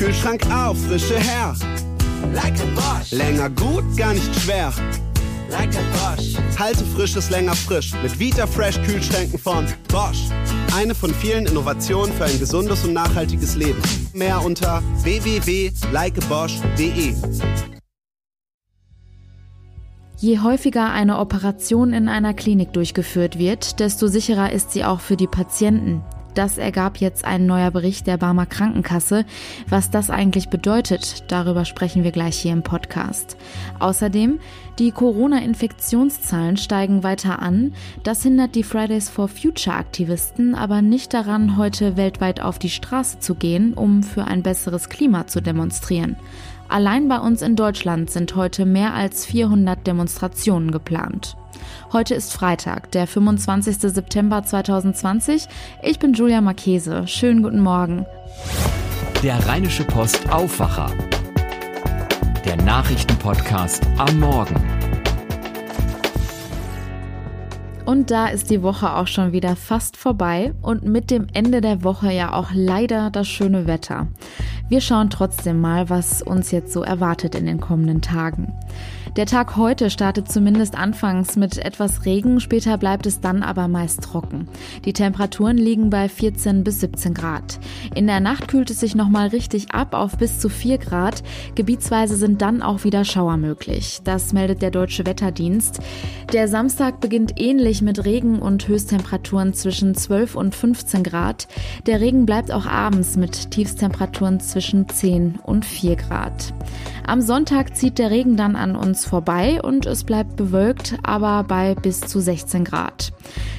Kühlschrank auf, frische her. Like a Bosch. Länger gut, gar nicht schwer. Like a Bosch. Halte frisches länger frisch mit Vita Fresh Kühlschränken von Bosch. Eine von vielen Innovationen für ein gesundes und nachhaltiges Leben. Mehr unter www.likebosch.de. Je häufiger eine Operation in einer Klinik durchgeführt wird, desto sicherer ist sie auch für die Patienten. Das ergab jetzt ein neuer Bericht der Barmer Krankenkasse. Was das eigentlich bedeutet, darüber sprechen wir gleich hier im Podcast. Außerdem, die Corona-Infektionszahlen steigen weiter an. Das hindert die Fridays for Future Aktivisten aber nicht daran, heute weltweit auf die Straße zu gehen, um für ein besseres Klima zu demonstrieren. Allein bei uns in Deutschland sind heute mehr als 400 Demonstrationen geplant. Heute ist Freitag, der 25. September 2020. Ich bin Julia Marchese. Schönen guten Morgen. Der Rheinische Post Aufwacher. Der Nachrichtenpodcast am Morgen. Und da ist die Woche auch schon wieder fast vorbei und mit dem Ende der Woche ja auch leider das schöne Wetter. Wir schauen trotzdem mal, was uns jetzt so erwartet in den kommenden Tagen. Der Tag heute startet zumindest anfangs mit etwas Regen, später bleibt es dann aber meist trocken. Die Temperaturen liegen bei 14 bis 17 Grad. In der Nacht kühlt es sich nochmal richtig ab auf bis zu 4 Grad. Gebietsweise sind dann auch wieder Schauer möglich. Das meldet der Deutsche Wetterdienst. Der Samstag beginnt ähnlich mit Regen und Höchsttemperaturen zwischen 12 und 15 Grad. Der Regen bleibt auch abends mit Tiefstemperaturen zwischen 10 und 4 Grad. Am Sonntag zieht der Regen dann an uns vorbei und es bleibt bewölkt, aber bei bis zu 16 Grad.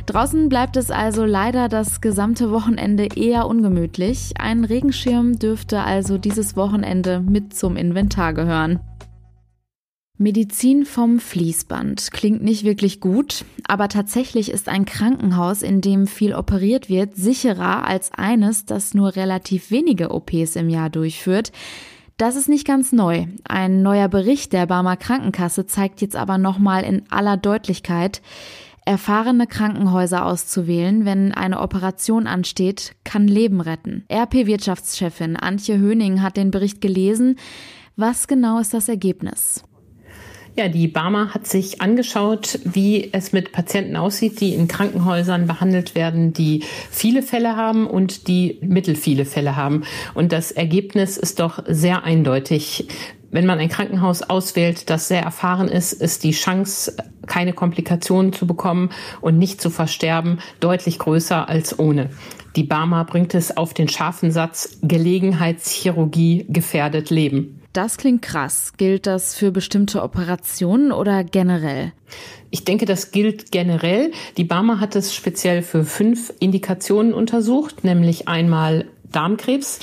Draußen bleibt es also leider das gesamte Wochenende eher ungemütlich. Ein Regenschirm dürfte also dieses Wochenende mit zum Inventar gehören. Medizin vom Fließband klingt nicht wirklich gut, aber tatsächlich ist ein Krankenhaus, in dem viel operiert wird, sicherer als eines, das nur relativ wenige OPs im Jahr durchführt. Das ist nicht ganz neu. Ein neuer Bericht der Barmer Krankenkasse zeigt jetzt aber nochmal in aller Deutlichkeit, erfahrene Krankenhäuser auszuwählen, wenn eine Operation ansteht, kann Leben retten. RP-Wirtschaftschefin Antje Höning hat den Bericht gelesen. Was genau ist das Ergebnis? Ja, die Barmer hat sich angeschaut, wie es mit Patienten aussieht, die in Krankenhäusern behandelt werden, die viele Fälle haben und die mittelfiele Fälle haben. Und das Ergebnis ist doch sehr eindeutig. Wenn man ein Krankenhaus auswählt, das sehr erfahren ist, ist die Chance, keine Komplikationen zu bekommen und nicht zu versterben, deutlich größer als ohne. Die Barmer bringt es auf den scharfen Satz, Gelegenheitschirurgie gefährdet Leben. Das klingt krass. Gilt das für bestimmte Operationen oder generell? Ich denke, das gilt generell. Die Barmer hat es speziell für fünf Indikationen untersucht, nämlich einmal Darmkrebs,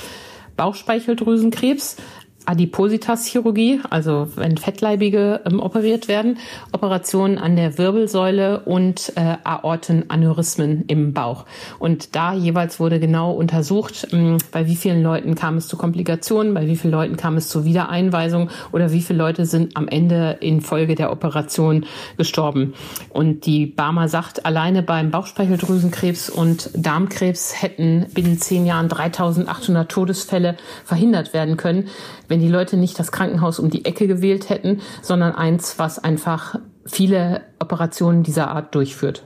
Bauchspeicheldrüsenkrebs, Adipositas-Chirurgie, also wenn Fettleibige ähm, operiert werden, Operationen an der Wirbelsäule und äh, Aortenaneurysmen im Bauch. Und da jeweils wurde genau untersucht, ähm, bei wie vielen Leuten kam es zu Komplikationen, bei wie vielen Leuten kam es zur Wiedereinweisung oder wie viele Leute sind am Ende infolge der Operation gestorben. Und die Barmer sagt, alleine beim Bauchspeicheldrüsenkrebs und Darmkrebs hätten binnen zehn Jahren 3800 Todesfälle verhindert werden können, wenn wenn die Leute nicht das Krankenhaus um die Ecke gewählt hätten, sondern eins, was einfach viele Operationen dieser Art durchführt.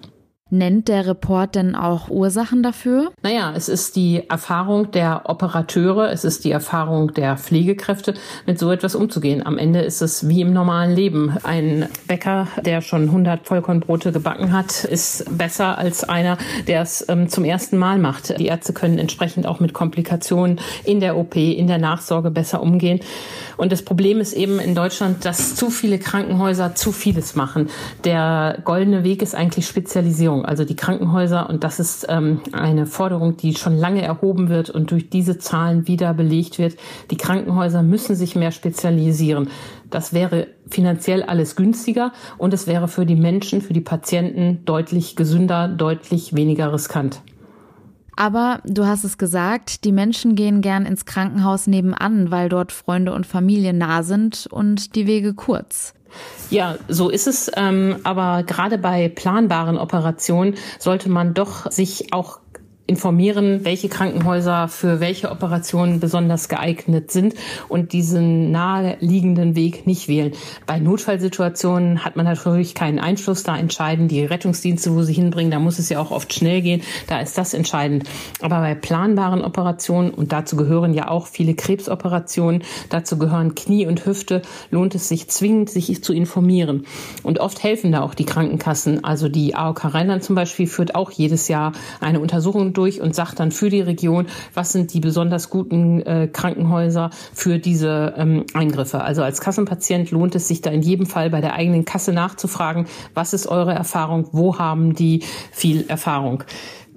Nennt der Report denn auch Ursachen dafür? Naja, es ist die Erfahrung der Operateure, es ist die Erfahrung der Pflegekräfte, mit so etwas umzugehen. Am Ende ist es wie im normalen Leben. Ein Bäcker, der schon 100 Vollkornbrote gebacken hat, ist besser als einer, der es ähm, zum ersten Mal macht. Die Ärzte können entsprechend auch mit Komplikationen in der OP, in der Nachsorge besser umgehen. Und das Problem ist eben in Deutschland, dass zu viele Krankenhäuser zu vieles machen. Der goldene Weg ist eigentlich Spezialisierung. Also die Krankenhäuser, und das ist ähm, eine Forderung, die schon lange erhoben wird und durch diese Zahlen wieder belegt wird. Die Krankenhäuser müssen sich mehr spezialisieren. Das wäre finanziell alles günstiger und es wäre für die Menschen, für die Patienten deutlich gesünder, deutlich weniger riskant. Aber du hast es gesagt, die Menschen gehen gern ins Krankenhaus nebenan, weil dort Freunde und Familie nah sind und die Wege kurz. Ja, so ist es. Ähm, aber gerade bei planbaren Operationen sollte man doch sich auch informieren, welche Krankenhäuser für welche Operationen besonders geeignet sind und diesen naheliegenden Weg nicht wählen. Bei Notfallsituationen hat man natürlich keinen Einfluss. Da entscheiden die Rettungsdienste, wo sie hinbringen. Da muss es ja auch oft schnell gehen. Da ist das entscheidend. Aber bei planbaren Operationen, und dazu gehören ja auch viele Krebsoperationen, dazu gehören Knie und Hüfte, lohnt es sich zwingend, sich zu informieren. Und oft helfen da auch die Krankenkassen. Also die AOK Rheinland zum Beispiel führt auch jedes Jahr eine Untersuchung durch und sagt dann für die Region, was sind die besonders guten äh, Krankenhäuser für diese ähm, Eingriffe. Also als Kassenpatient lohnt es sich da in jedem Fall bei der eigenen Kasse nachzufragen, was ist eure Erfahrung, wo haben die viel Erfahrung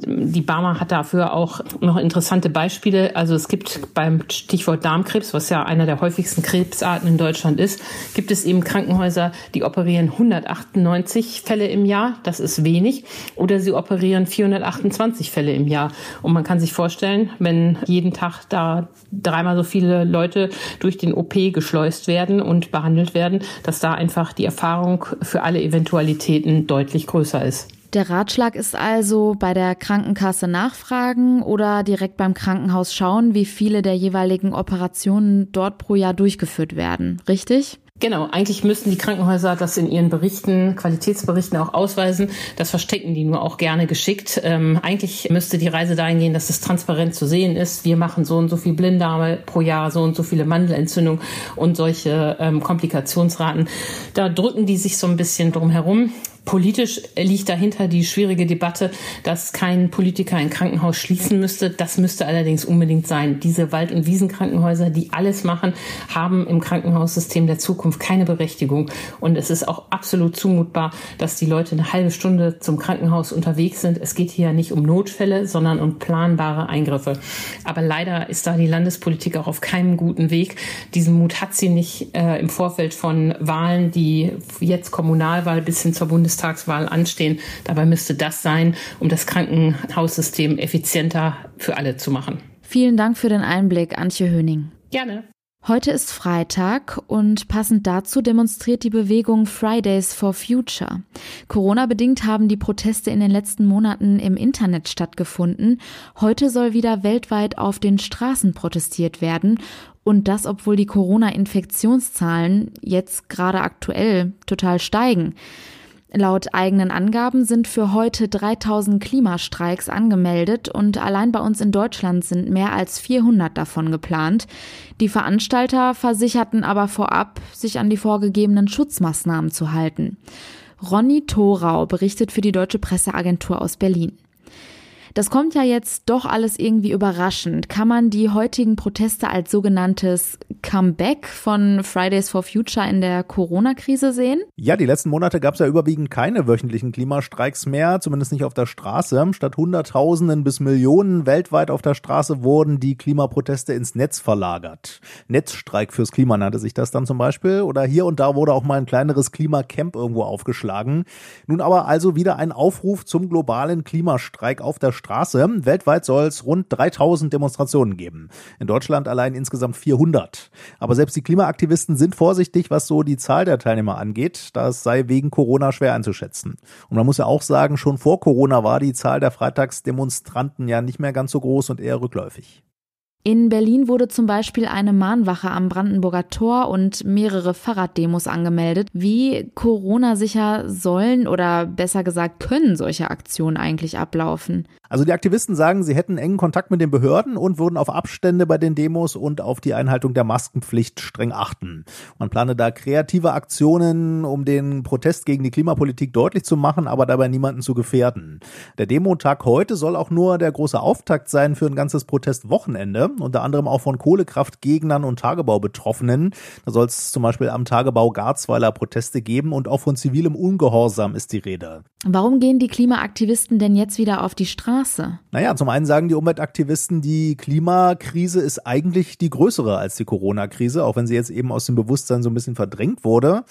die Barmer hat dafür auch noch interessante Beispiele. Also es gibt beim Stichwort Darmkrebs, was ja einer der häufigsten Krebsarten in Deutschland ist, gibt es eben Krankenhäuser, die operieren 198 Fälle im Jahr. Das ist wenig. Oder sie operieren 428 Fälle im Jahr. Und man kann sich vorstellen, wenn jeden Tag da dreimal so viele Leute durch den OP geschleust werden und behandelt werden, dass da einfach die Erfahrung für alle Eventualitäten deutlich größer ist. Der Ratschlag ist also bei der Krankenkasse nachfragen oder direkt beim Krankenhaus schauen, wie viele der jeweiligen Operationen dort pro Jahr durchgeführt werden. Richtig? Genau, eigentlich müssten die Krankenhäuser das in ihren Berichten, Qualitätsberichten auch ausweisen. Das verstecken die nur auch gerne geschickt. Ähm, eigentlich müsste die Reise dahin gehen, dass es transparent zu sehen ist. Wir machen so und so viel Blinddarme pro Jahr, so und so viele Mandelentzündungen und solche ähm, Komplikationsraten. Da drücken die sich so ein bisschen drum herum. Politisch liegt dahinter die schwierige Debatte, dass kein Politiker ein Krankenhaus schließen müsste. Das müsste allerdings unbedingt sein. Diese Wald- und Wiesenkrankenhäuser, die alles machen, haben im Krankenhaussystem der Zukunft keine Berechtigung. Und es ist auch absolut zumutbar, dass die Leute eine halbe Stunde zum Krankenhaus unterwegs sind. Es geht hier ja nicht um Notfälle, sondern um planbare Eingriffe. Aber leider ist da die Landespolitik auch auf keinem guten Weg. Diesen Mut hat sie nicht äh, im Vorfeld von Wahlen, die jetzt Kommunalwahl bis hin zur Bundes Bundestagswahl anstehen. Dabei müsste das sein, um das Krankenhaussystem effizienter für alle zu machen. Vielen Dank für den Einblick, Antje Höning. Gerne. Heute ist Freitag und passend dazu demonstriert die Bewegung Fridays for Future. Corona-bedingt haben die Proteste in den letzten Monaten im Internet stattgefunden. Heute soll wieder weltweit auf den Straßen protestiert werden. Und das, obwohl die Corona-Infektionszahlen jetzt gerade aktuell total steigen. Laut eigenen Angaben sind für heute 3000 Klimastreiks angemeldet und allein bei uns in Deutschland sind mehr als 400 davon geplant. Die Veranstalter versicherten aber vorab, sich an die vorgegebenen Schutzmaßnahmen zu halten. Ronny Thorau berichtet für die Deutsche Presseagentur aus Berlin. Das kommt ja jetzt doch alles irgendwie überraschend. Kann man die heutigen Proteste als sogenanntes Comeback von Fridays for Future in der Corona-Krise sehen? Ja, die letzten Monate gab es ja überwiegend keine wöchentlichen Klimastreiks mehr, zumindest nicht auf der Straße. Statt Hunderttausenden bis Millionen weltweit auf der Straße wurden die Klimaproteste ins Netz verlagert. Netzstreik fürs Klima nannte sich das dann zum Beispiel. Oder hier und da wurde auch mal ein kleineres Klimacamp irgendwo aufgeschlagen. Nun aber also wieder ein Aufruf zum globalen Klimastreik auf der Straße. Straße. Weltweit soll es rund 3000 Demonstrationen geben. In Deutschland allein insgesamt 400. Aber selbst die Klimaaktivisten sind vorsichtig, was so die Zahl der Teilnehmer angeht. Das sei wegen Corona schwer einzuschätzen. Und man muss ja auch sagen, schon vor Corona war die Zahl der Freitagsdemonstranten ja nicht mehr ganz so groß und eher rückläufig. In Berlin wurde zum Beispiel eine Mahnwache am Brandenburger Tor und mehrere Fahrraddemos angemeldet. Wie Corona-sicher sollen oder besser gesagt können solche Aktionen eigentlich ablaufen? Also die Aktivisten sagen, sie hätten engen Kontakt mit den Behörden und würden auf Abstände bei den Demos und auf die Einhaltung der Maskenpflicht streng achten. Man plane da kreative Aktionen, um den Protest gegen die Klimapolitik deutlich zu machen, aber dabei niemanden zu gefährden. Der Demotag heute soll auch nur der große Auftakt sein für ein ganzes Protestwochenende unter anderem auch von Kohlekraftgegnern und Tagebaubetroffenen. Da soll es zum Beispiel am Tagebau Garzweiler Proteste geben und auch von zivilem Ungehorsam ist die Rede. Warum gehen die Klimaaktivisten denn jetzt wieder auf die Straße? Naja, zum einen sagen die Umweltaktivisten, die Klimakrise ist eigentlich die größere als die Corona-Krise, auch wenn sie jetzt eben aus dem Bewusstsein so ein bisschen verdrängt wurde.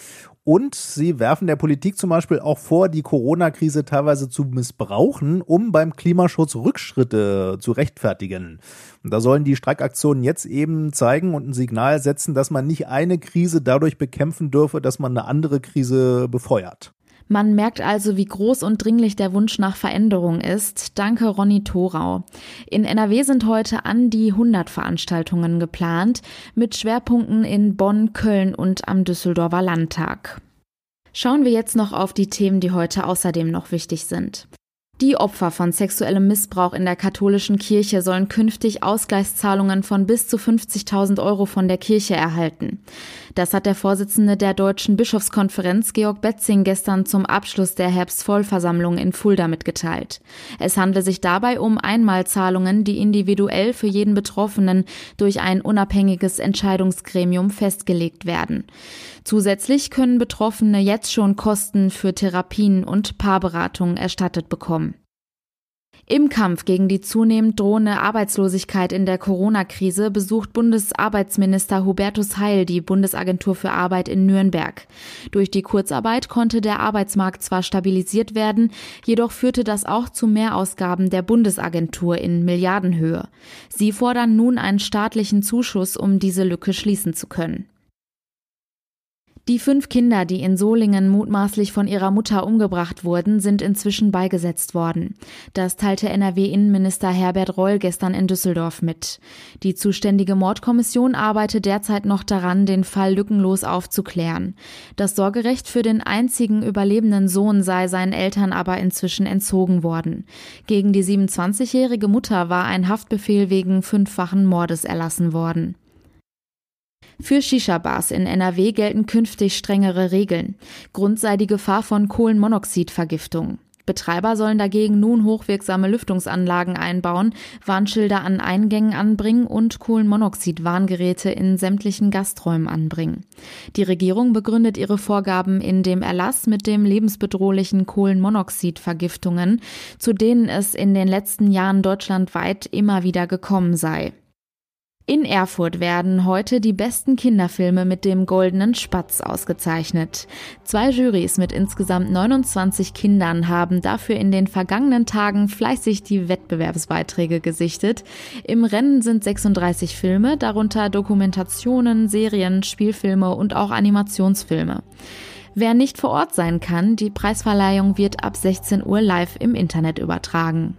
Und sie werfen der Politik zum Beispiel auch vor, die Corona-Krise teilweise zu missbrauchen, um beim Klimaschutz Rückschritte zu rechtfertigen. Und da sollen die Streikaktionen jetzt eben zeigen und ein Signal setzen, dass man nicht eine Krise dadurch bekämpfen dürfe, dass man eine andere Krise befeuert. Man merkt also, wie groß und dringlich der Wunsch nach Veränderung ist. Danke, Ronny Thorau. In NRW sind heute an die 100 Veranstaltungen geplant, mit Schwerpunkten in Bonn, Köln und am Düsseldorfer Landtag. Schauen wir jetzt noch auf die Themen, die heute außerdem noch wichtig sind. Die Opfer von sexuellem Missbrauch in der katholischen Kirche sollen künftig Ausgleichszahlungen von bis zu 50.000 Euro von der Kirche erhalten. Das hat der Vorsitzende der Deutschen Bischofskonferenz Georg Betzing gestern zum Abschluss der Herbstvollversammlung in Fulda mitgeteilt. Es handle sich dabei um Einmalzahlungen, die individuell für jeden Betroffenen durch ein unabhängiges Entscheidungsgremium festgelegt werden. Zusätzlich können Betroffene jetzt schon Kosten für Therapien und Paarberatungen erstattet bekommen. Im Kampf gegen die zunehmend drohende Arbeitslosigkeit in der Corona-Krise besucht Bundesarbeitsminister Hubertus Heil die Bundesagentur für Arbeit in Nürnberg. Durch die Kurzarbeit konnte der Arbeitsmarkt zwar stabilisiert werden, jedoch führte das auch zu Mehrausgaben der Bundesagentur in Milliardenhöhe. Sie fordern nun einen staatlichen Zuschuss, um diese Lücke schließen zu können. Die fünf Kinder, die in Solingen mutmaßlich von ihrer Mutter umgebracht wurden, sind inzwischen beigesetzt worden. Das teilte NRW-Innenminister Herbert Reul gestern in Düsseldorf mit. Die zuständige Mordkommission arbeitet derzeit noch daran, den Fall lückenlos aufzuklären. Das Sorgerecht für den einzigen überlebenden Sohn sei seinen Eltern aber inzwischen entzogen worden. Gegen die 27-jährige Mutter war ein Haftbefehl wegen fünffachen Mordes erlassen worden. Für Shisha-Bars in NRW gelten künftig strengere Regeln. Grund sei die Gefahr von Kohlenmonoxidvergiftung. Betreiber sollen dagegen nun hochwirksame Lüftungsanlagen einbauen, Warnschilder an Eingängen anbringen und Kohlenmonoxid-Warngeräte in sämtlichen Gasträumen anbringen. Die Regierung begründet ihre Vorgaben in dem Erlass mit dem lebensbedrohlichen Kohlenmonoxid-Vergiftungen, zu denen es in den letzten Jahren deutschlandweit immer wieder gekommen sei. In Erfurt werden heute die besten Kinderfilme mit dem Goldenen Spatz ausgezeichnet. Zwei Jurys mit insgesamt 29 Kindern haben dafür in den vergangenen Tagen fleißig die Wettbewerbsbeiträge gesichtet. Im Rennen sind 36 Filme, darunter Dokumentationen, Serien, Spielfilme und auch Animationsfilme. Wer nicht vor Ort sein kann, die Preisverleihung wird ab 16 Uhr live im Internet übertragen.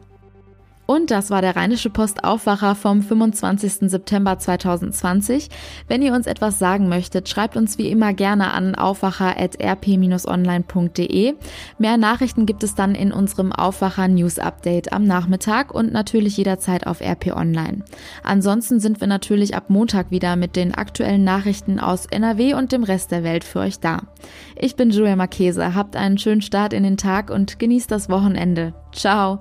Und das war der Rheinische Post Aufwacher vom 25. September 2020. Wenn ihr uns etwas sagen möchtet, schreibt uns wie immer gerne an aufwacher.rp-online.de. Mehr Nachrichten gibt es dann in unserem Aufwacher News Update am Nachmittag und natürlich jederzeit auf RP Online. Ansonsten sind wir natürlich ab Montag wieder mit den aktuellen Nachrichten aus NRW und dem Rest der Welt für euch da. Ich bin Julia Marchese. Habt einen schönen Start in den Tag und genießt das Wochenende. Ciao.